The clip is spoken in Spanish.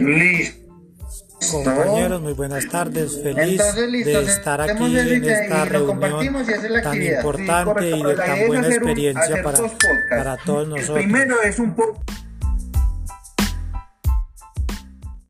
Listo. Compañeros, muy buenas tardes. Feliz Entonces, listo, de estar aquí en esta reunión tan. Sí, importante correcto, y de tan buena un- experiencia para, para todos El nosotros. primero es un poco